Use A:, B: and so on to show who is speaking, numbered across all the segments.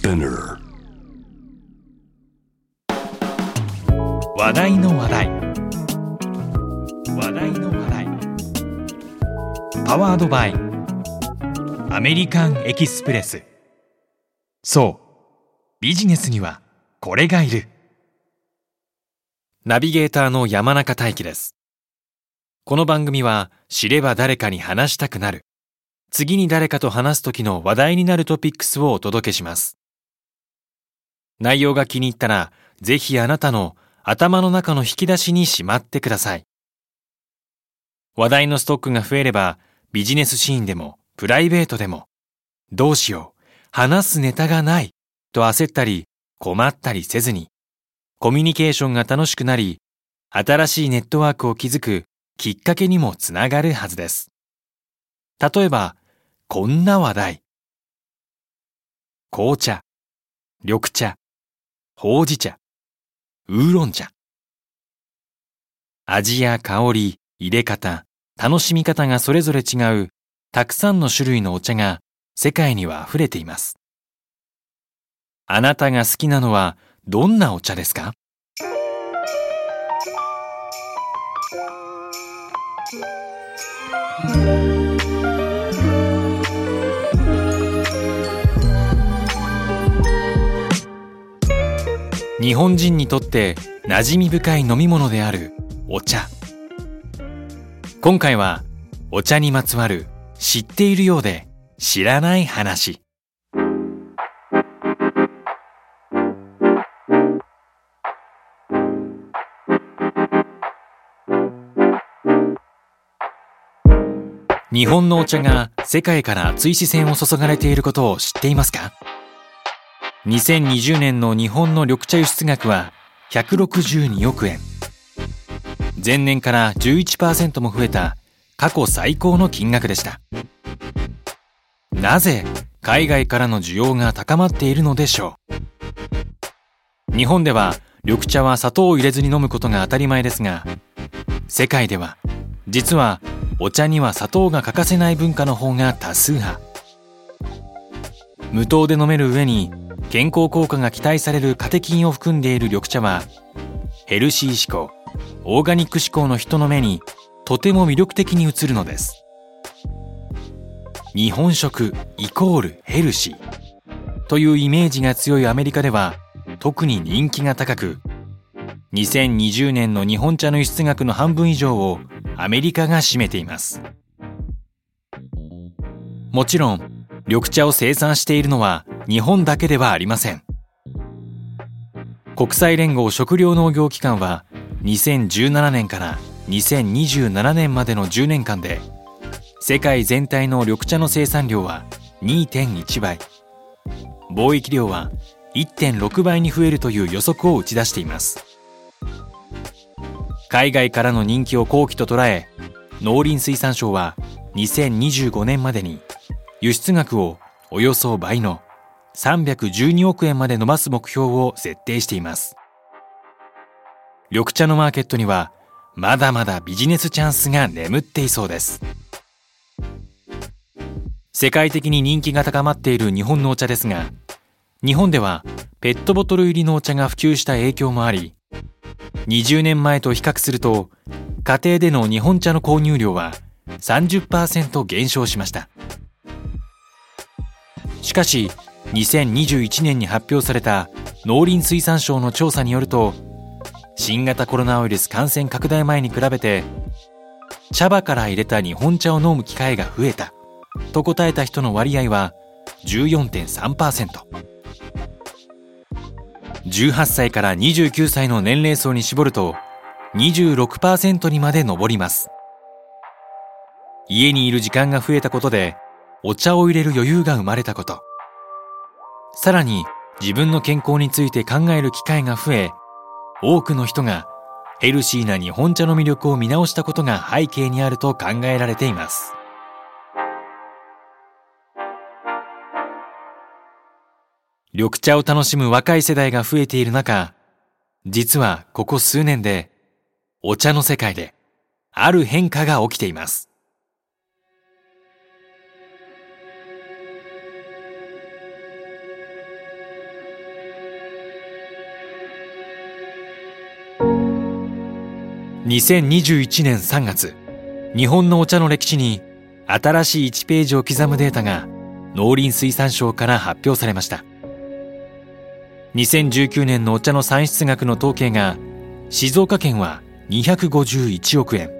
A: Spinner
B: 話題の話題。話題の話題。パワードバイ。アメリカンエキスプレス。そう。ビジネスにはこれがいる。ナビゲーターの山中大輝です。この番組は知れば誰かに話したくなる。次に誰かと話す時の話題になるトピックスをお届けします。内容が気に入ったらぜひあなたの頭の中の引き出しにしまってください。話題のストックが増えれば、ビジネスシーンでも、プライベートでも、どうしよう、話すネタがない、と焦ったり、困ったりせずに、コミュニケーションが楽しくなり、新しいネットワークを築くきっかけにもつながるはずです。例えば、こんな話題。紅茶、緑茶、ほうじ茶、ウーロン茶。味や香り、入れ方、楽しみ方がそれぞれ違う、たくさんの種類のお茶が世界には溢れています。あなたが好きなのはどんなお茶ですか？日本人にとって馴染み深い飲み物であるお茶。今回はお茶にまつわる知っているようで知らない話。日本のお茶が世界から熱い視線を注がれていることを知っていますか？2020年の日本の緑茶輸出額は162億円。前年から11%も増えた過去最高の金額でした。なぜ海外からの需要が高まっているのでしょう？日本では緑茶は砂糖を入れずに飲むことが当たり前ですが世界では実はお茶には砂糖が欠かせない文化の方が多数派無糖で飲める上に健康効果が期待されるカテキンを含んでいる緑茶はヘルシー志向オーガニック志向の人の目にとても魅力的に映るのです。日本食イコールヘルシー。というイメージが強いアメリカでは特に人気が高く2020年の日本茶の輸出額の半分以上をアメリカが占めています。もちろん緑茶を生産しているのは日本だけではありません。国際連合食糧農業機関は2017年から2027年までの10年間で世界全体の緑茶の生産量は2.1倍。貿易量は1.6倍に増えるという予測を打ち出しています。海外からの人気を好機と捉え農林水産省は2025年までに輸出額をおよそ倍の312億円まで伸ばす目標を設定しています。緑茶のマーケットにはまだまだビジネスチャンスが眠っていそうです。世界的に人気が高まっている日本のお茶ですが、日本ではペットボトル入りのお茶が普及した影響もあり、20年前と比較すると、家庭での日本茶の購入量は30%減少しました。しかし2021年に発表された農林水産省の調査によると新型コロナウイルス感染拡大前に比べて茶葉から入れた日本茶を飲む機会が増えたと答えた人の割合は 14.3%18 歳から29歳の年齢層に絞ると26%にまで上ります家にいる時間が増えたことでお茶を入れる余裕が生まれたこと。さらに自分の健康について考える機会が増え、多くの人がヘルシーな日本茶の魅力を見直したことが背景にあると考えられています。緑茶を楽しむ若い世代が増えている中、実はここ数年でお茶の世界である変化が起きています。2021年3月日本のお茶の歴史に新しい1ページを刻むデータが農林水産省から発表されました。2019年のお茶の産出額の統計が静岡県は251億円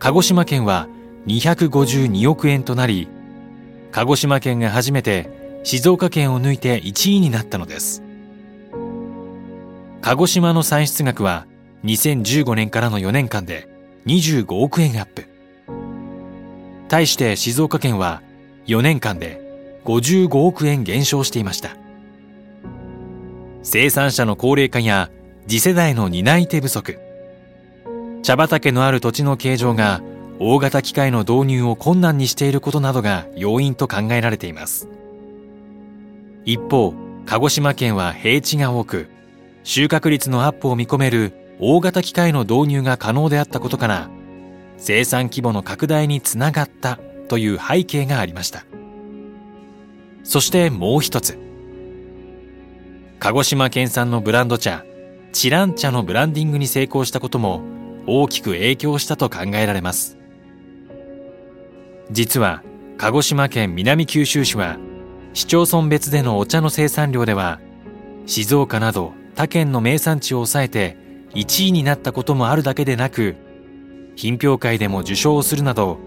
B: 鹿児島県は252億円となり鹿児島県が初めて静岡県を抜いて1位になったのです。鹿児島の産出額は2015年からの4年間で25億円アップ。対して静岡県は4年間で55億円減少していました。生産者の高齢化や次世代の担い手不足。茶畑のある土地の形状が大型機械の導入を困難にしていることなどが要因と考えられています。一方鹿児島県は平地が多く収穫率のアップを見込める大型機械の導入が可能であったことから生産規模の拡大につながったという背景がありました。そしてもう一つ鹿児島県産のブランド茶チラン茶のブランディングに成功したことも大きく影響したと考えられます。実は鹿児島県南九州市は市町村別でのお茶の生産量では静岡など他県の名産地を抑えて1位になったこともあるだけでなく品評会でも受賞をするなど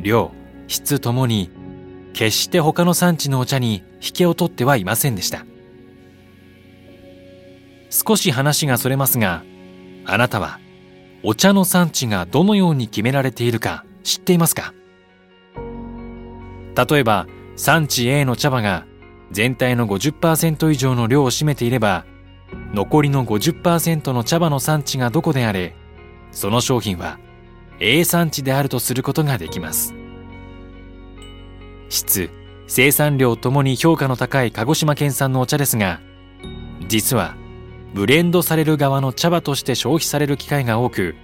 B: 量質ともに決して他の産地のお茶に引けを取ってはいませんでした。少し話がそれますがあなたはお茶の産地がどのように決められているか知っていますか？例えば産地 A の茶葉が全体の50%以上の量を占めていれば残りの50%の茶葉の産地がどこであれその商品は A 産地であるとすることができます。質生産量ともに評価の高い鹿児島県産のお茶ですが実はブレンドされる側の茶葉として消費される機会が多く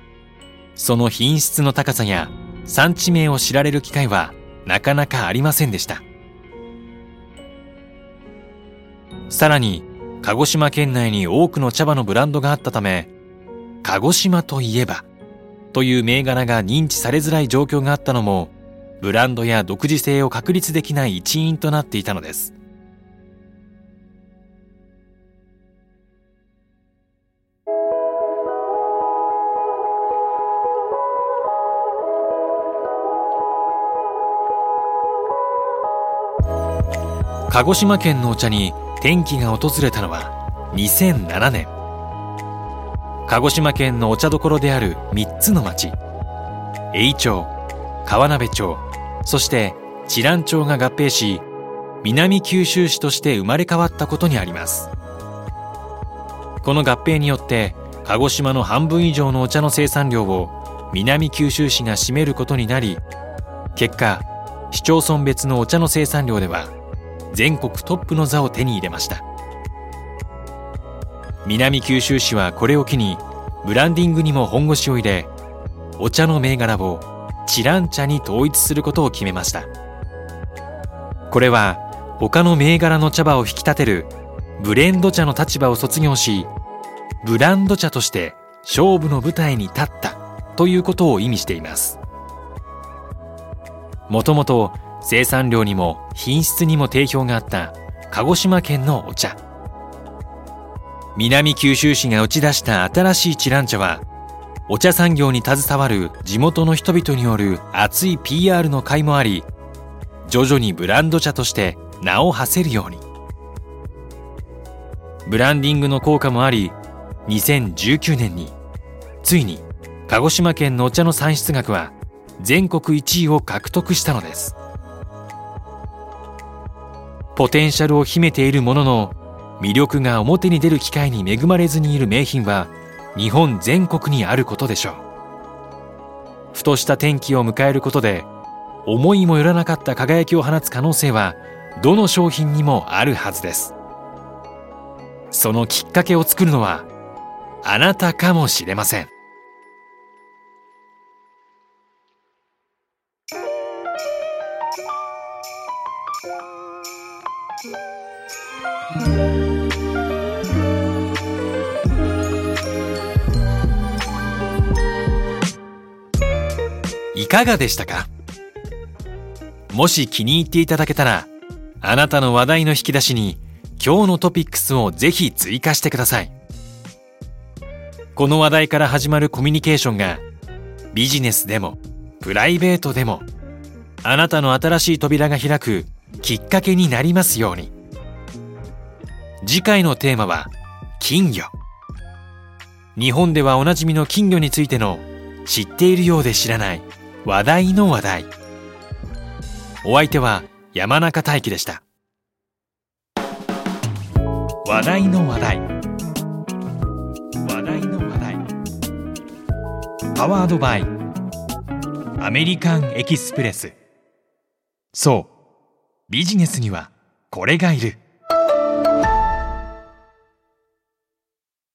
B: その品質の高さや産地名を知られる機会はなかなかありませんでした。さらに鹿児島県内に多くの茶葉のブランドがあったため鹿児島といえばという銘柄が認知されづらい状況があったのもブランドや独自性を確立できない一因となっていたのです。鹿児島県のお茶に転機が訪れたのは2007年。鹿児島県のお茶どころである3つの町。栄町川辺町そして知覧町が合併し南九州市として生まれ変わったことにあります。この合併によって鹿児島の半分以上のお茶の生産量を南九州市が占めることになり結果市町村別のお茶の生産量では全国トップの座を手に入れました。南九州市はこれを機にブランディングにも本腰を入れお茶の銘柄をチラン茶に統一することを決めました。これは他の銘柄の茶葉を引き立てるブレンド茶の立場を卒業しブランド茶として勝負の舞台に立ったということを意味しています。もともと生産量にも品質にも定評があった鹿児島県のお茶。南九州市が打ち出した新しいチラン茶はお茶産業に携わる地元の人々による熱い PR の会もあり徐々にブランド茶として名を馳せるように。ブランディングの効果もあり2019年についに鹿児島県のお茶の産出額は全国1位を獲得したのです。ポテンシャルを秘めているものの魅力が表に出る機会に恵まれずにいる名品は日本全国にあることでしょう。ふとした転機を迎えることで思いもよらなかった輝きを放つ可能性はどの商品にもあるはずです。そのきっかけを作るのはあなたかもしれません。いかがでしたか？もし気に入っていただけたらあなたの話題の引き出しに今日のトピックスをぜひ追加してください。この話題から始まるコミュニケーションがビジネスでもプライベートでもあなたの新しい扉が開くきっかけになりますように。次回のテーマは金魚。日本ではおなじみの金魚についての知っているようで知らない。話題の話題。お相手は山中大輝でした。話題の話題。話題の話題。パワードバイ。アメリカンエキスプレス。そう。ビジネスにはこれがいる。